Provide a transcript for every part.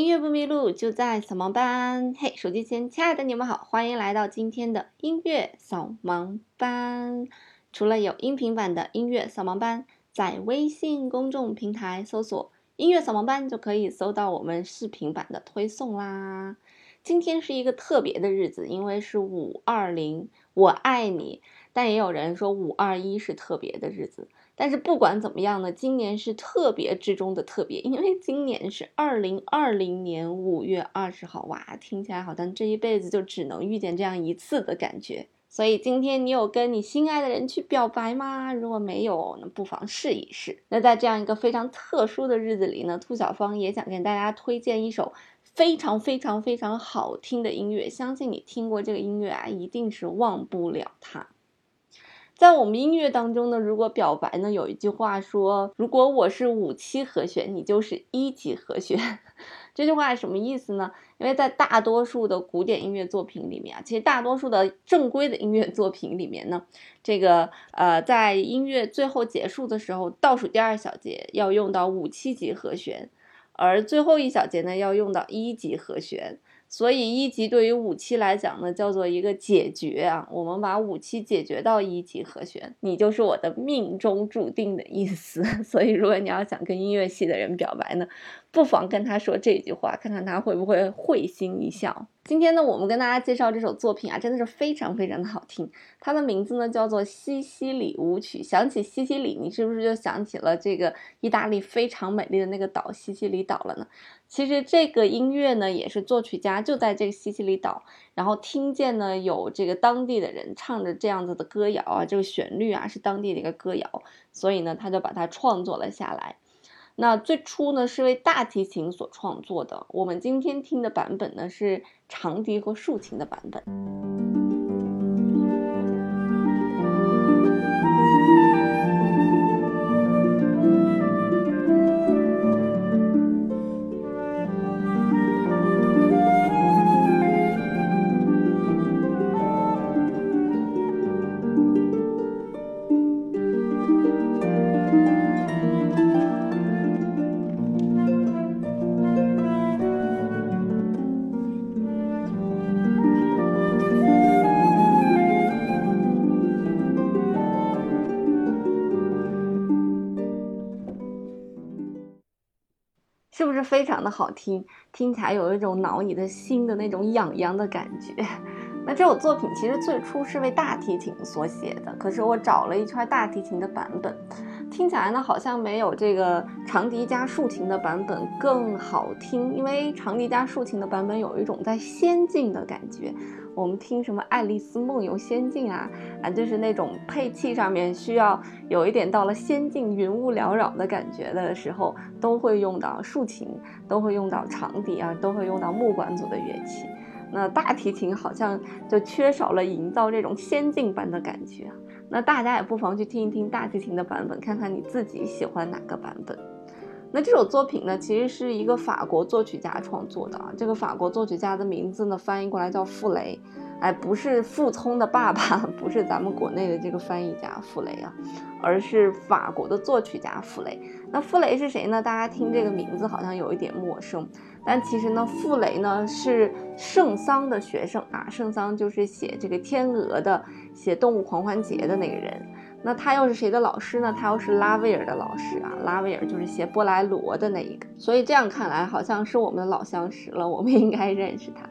音乐不迷路，就在扫盲班。嘿，手机前亲爱的你们好，欢迎来到今天的音乐扫盲班。除了有音频版的音乐扫盲班，在微信公众平台搜索“音乐扫盲班”就可以搜到我们视频版的推送啦。今天是一个特别的日子，因为是五二零，我爱你。但也有人说五二一是特别的日子。但是不管怎么样呢，今年是特别之中的特别，因为今年是二零二零年五月二十号，哇，听起来好像这一辈子就只能遇见这样一次的感觉。所以今天你有跟你心爱的人去表白吗？如果没有，那不妨试一试。那在这样一个非常特殊的日子里呢，兔小芳也想跟大家推荐一首非常非常非常好听的音乐，相信你听过这个音乐啊，一定是忘不了它。在我们音乐当中呢，如果表白呢，有一句话说：“如果我是五七和弦，你就是一级和弦。”这句话什么意思呢？因为在大多数的古典音乐作品里面啊，其实大多数的正规的音乐作品里面呢，这个呃，在音乐最后结束的时候，倒数第二小节要用到五七级和弦，而最后一小节呢要用到一级和弦。所以一级对于五七来讲呢，叫做一个解决啊，我们把五七解决到一级和弦，你就是我的命中注定的意思。所以如果你要想跟音乐系的人表白呢，不妨跟他说这句话，看看他会不会会心一笑。今天呢，我们跟大家介绍这首作品啊，真的是非常非常的好听。它的名字呢叫做《西西里舞曲》。想起西西里，你是不是就想起了这个意大利非常美丽的那个岛西西里岛了呢？其实这个音乐呢，也是作曲家就在这个西西里岛，然后听见呢有这个当地的人唱着这样子的歌谣啊，这个旋律啊是当地的一个歌谣，所以呢他就把它创作了下来。那最初呢是为大提琴所创作的，我们今天听的版本呢是长笛和竖琴的版本。是不是非常的好听？听起来有一种挠你的心的那种痒痒的感觉。那这首作品其实最初是为大提琴所写的，可是我找了一圈大提琴的版本，听起来呢好像没有这个长笛加竖琴的版本更好听，因为长笛加竖琴的版本有一种在仙境的感觉。我们听什么《爱丽丝梦游仙境》啊啊，就是那种配器上面需要有一点到了仙境云雾缭绕的感觉的时候，都会用到竖琴，都会用到长笛啊，都会用到木管组的乐器。那大提琴好像就缺少了营造这种仙境般的感觉。那大家也不妨去听一听大提琴的版本，看看你自己喜欢哪个版本。那这首作品呢，其实是一个法国作曲家创作的啊。这个法国作曲家的名字呢，翻译过来叫傅雷，哎，不是傅聪的爸爸，不是咱们国内的这个翻译家傅雷啊，而是法国的作曲家傅雷。那傅雷是谁呢？大家听这个名字好像有一点陌生，但其实呢，傅雷呢是圣桑的学生啊。圣桑就是写这个《天鹅》的，写《动物狂欢节》的那个人。那他又是谁的老师呢？他又是拉威尔的老师啊。拉威尔就是写波莱罗的那一个，所以这样看来好像是我们的老相识了，我们应该认识他。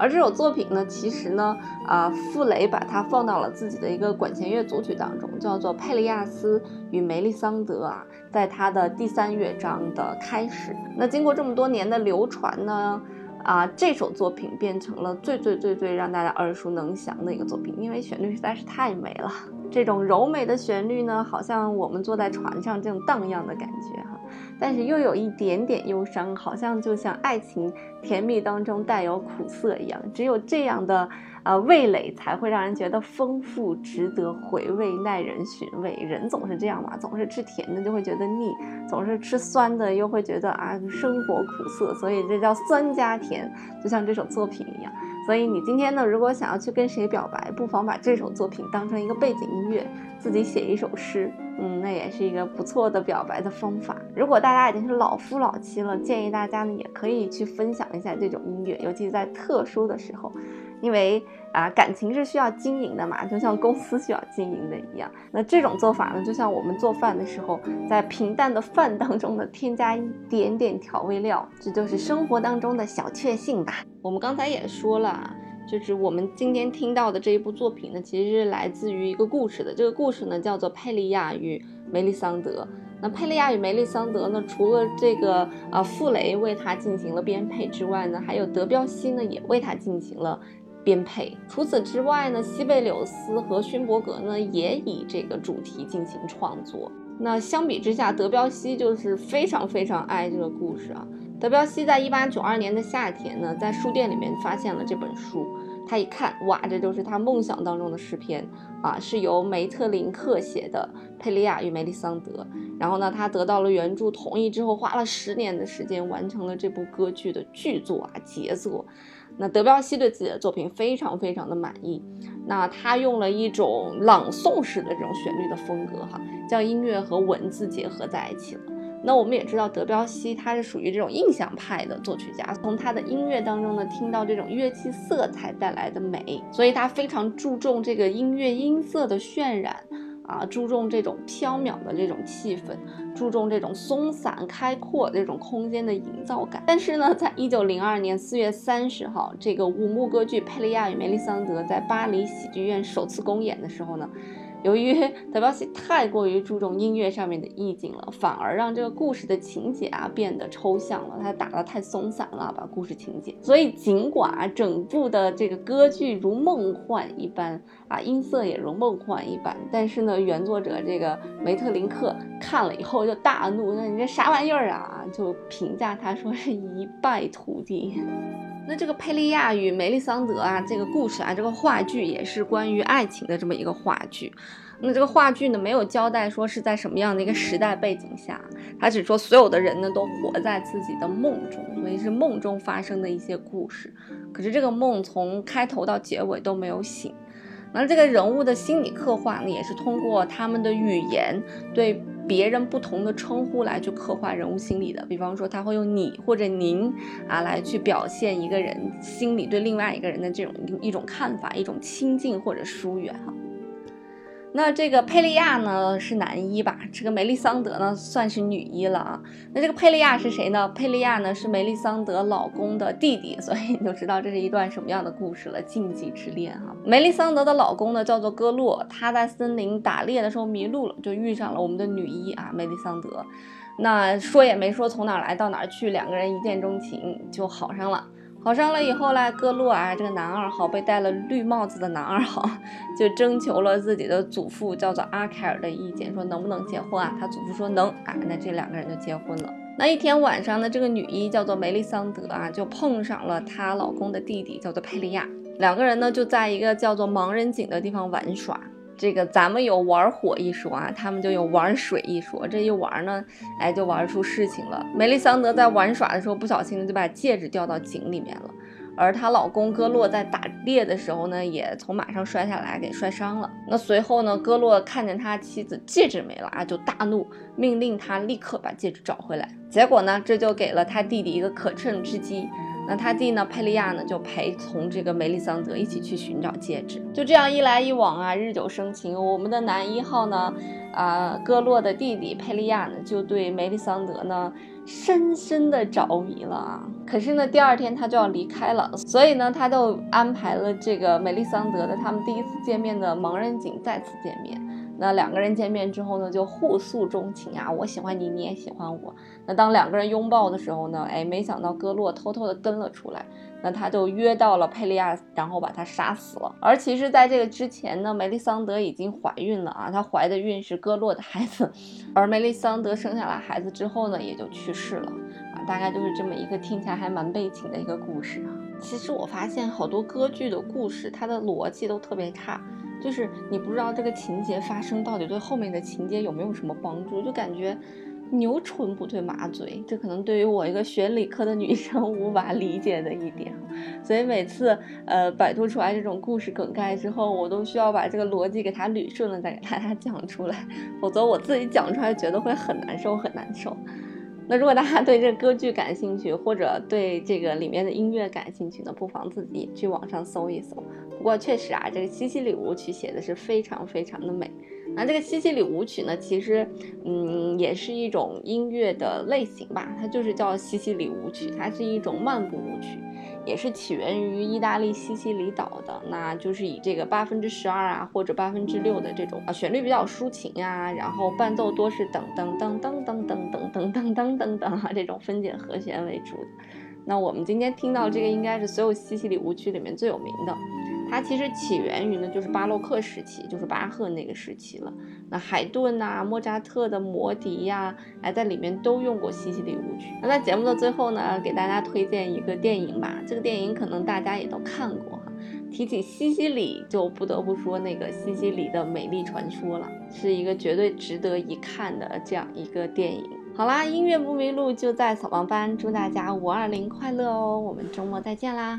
而这首作品呢，其实呢，啊，傅雷把它放到了自己的一个管弦乐组曲当中，叫做《佩利亚斯与梅丽桑德》啊，在他的第三乐章的开始。那经过这么多年的流传呢，啊，这首作品变成了最最最最让大家耳熟能详的一个作品，因为旋律实在是太美了。这种柔美的旋律呢，好像我们坐在船上这种荡漾的感觉哈，但是又有一点点忧伤，好像就像爱情甜蜜当中带有苦涩一样。只有这样的呃味蕾，才会让人觉得丰富、值得回味、耐人寻味。人总是这样嘛，总是吃甜的就会觉得腻，总是吃酸的又会觉得啊生活苦涩，所以这叫酸加甜，就像这首作品一样。所以你今天呢，如果想要去跟谁表白，不妨把这首作品当成一个背景音乐，自己写一首诗，嗯，那也是一个不错的表白的方法。如果大家已经是老夫老妻了，建议大家呢也可以去分享一下这种音乐，尤其在特殊的时候，因为啊感情是需要经营的嘛，就像公司需要经营的一样。那这种做法呢，就像我们做饭的时候，在平淡的饭当中呢添加一点点调味料，这就是生活当中的小确幸吧。我们刚才也说了，就是我们今天听到的这一部作品呢，其实是来自于一个故事的。这个故事呢，叫做《佩利亚与梅丽桑德》。那佩利亚与梅丽桑德呢，除了这个啊傅雷为他进行了编配之外呢，还有德彪西呢也为他进行了编配。除此之外呢，西贝柳斯和勋伯格呢也以这个主题进行创作。那相比之下，德彪西就是非常非常爱这个故事啊。德彪西在一八九二年的夏天呢，在书店里面发现了这本书。他一看，哇，这就是他梦想当中的诗篇啊，是由梅特林克写的《佩利亚与梅丽桑德》。然后呢，他得到了原著同意之后，花了十年的时间完成了这部歌剧的剧作啊杰作。那德彪西对自己的作品非常非常的满意。那他用了一种朗诵式的这种旋律的风格，哈，将音乐和文字结合在一起了。那我们也知道，德彪西他是属于这种印象派的作曲家，从他的音乐当中呢，听到这种乐器色彩带来的美，所以他非常注重这个音乐音色的渲染，啊，注重这种飘渺的这种气氛，注重这种松散开阔这种空间的营造感。但是呢，在一九零二年四月三十号，这个五幕歌剧《佩利亚与梅丽桑德》在巴黎喜剧院首次公演的时候呢。由于德彪西太过于注重音乐上面的意境了，反而让这个故事的情节啊变得抽象了。他打得太松散了，把故事情节。所以尽管啊整部的这个歌剧如梦幻一般啊，音色也如梦幻一般，但是呢，原作者这个梅特林克看了以后就大怒，说你这啥玩意儿啊？就评价他说是一败涂地。那这个佩利亚与梅丽桑德啊，这个故事啊，这个话剧也是关于爱情的这么一个话剧。那这个话剧呢，没有交代说是在什么样的一个时代背景下，他只说所有的人呢都活在自己的梦中，所以是梦中发生的一些故事。可是这个梦从开头到结尾都没有醒。那这个人物的心理刻画呢，也是通过他们的语言对。别人不同的称呼来去刻画人物心理的，比方说他会用你或者您啊来去表现一个人心里对另外一个人的这种一种看法，一种亲近或者疏远哈。那这个佩利亚呢是男一吧？这个梅丽桑德呢算是女一了啊。那这个佩利亚是谁呢？佩利亚呢是梅丽桑德老公的弟弟，所以你就知道这是一段什么样的故事了，禁忌之恋哈。梅丽桑德的老公呢叫做戈洛，他在森林打猎的时候迷路了，就遇上了我们的女一啊梅丽桑德。那说也没说从哪来到哪去，两个人一见钟情就好上了。好上了以后呢，戈洛啊，这个男二号被戴了绿帽子的男二号，就征求了自己的祖父叫做阿凯尔的意见，说能不能结婚啊？他祖父说能啊，那这两个人就结婚了。那一天晚上呢，这个女一叫做梅丽桑德啊，就碰上了她老公的弟弟叫做佩利亚，两个人呢就在一个叫做盲人井的地方玩耍。这个咱们有玩火一说啊，他们就有玩水一说。这一玩呢，哎，就玩出事情了。梅丽桑德在玩耍的时候，不小心就把戒指掉到井里面了。而她老公戈洛在打猎的时候呢，也从马上摔下来，给摔伤了。那随后呢，戈洛看见他妻子戒指没了啊，就大怒，命令他立刻把戒指找回来。结果呢，这就给了他弟弟一个可乘之机。那他弟呢？佩利亚呢？就陪同这个梅丽桑德一起去寻找戒指。就这样一来一往啊，日久生情。我们的男一号呢，啊，戈洛的弟弟佩利亚呢，就对梅丽桑德呢深深的着迷了啊。可是呢，第二天他就要离开了，所以呢，他就安排了这个梅丽桑德的他们第一次见面的盲人井再次见面。那两个人见面之后呢，就互诉衷情啊，我喜欢你，你也喜欢我。那当两个人拥抱的时候呢，哎，没想到戈洛偷偷的跟了出来，那他就约到了佩利亚，然后把他杀死了。而其实，在这个之前呢，梅丽桑德已经怀孕了啊，她怀的孕是戈洛的孩子，而梅丽桑德生下来孩子之后呢，也就去世了啊，大概就是这么一个听起来还蛮悲情的一个故事啊。其实我发现好多歌剧的故事，它的逻辑都特别差。就是你不知道这个情节发生到底对后面的情节有没有什么帮助，就感觉牛唇不对马嘴，这可能对于我一个学理科的女 生无法理解的一点。所以每次呃百度出来这种故事梗概之后，我都需要把这个逻辑给它捋顺了再给大家 讲出来，否则我自己讲出来觉得会很难受，很难受。那如果大家对这歌剧感兴趣，或者对这个里面的音乐感兴趣呢，不妨自己去网上搜一搜。不过确实啊，这个西西里舞曲写的是非常非常的美。那这个西西里舞曲呢，其实嗯也是一种音乐的类型吧，它就是叫西西里舞曲，它是一种慢步舞曲。也是起源于意大利西西里岛的，那就是以这个八分之十二啊，或者八分之六的这种啊旋律比较抒情呀，然后伴奏多是噔噔噔噔噔噔噔噔噔噔噔噔啊这种分解和弦为主的。那我们今天听到这个应该是所有西西里舞曲里面最有名的。它其实起源于呢，就是巴洛克时期，就是巴赫那个时期了。那海顿呐、莫扎特的魔笛呀，哎，在里面都用过西西里舞曲。那在节目的最后呢，给大家推荐一个电影吧。这个电影可能大家也都看过哈。提起西西里，就不得不说那个西西里的美丽传说了，是一个绝对值得一看的这样一个电影。好啦，音乐不迷路就在扫盲班，祝大家五二零快乐哦！我们周末再见啦。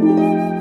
Música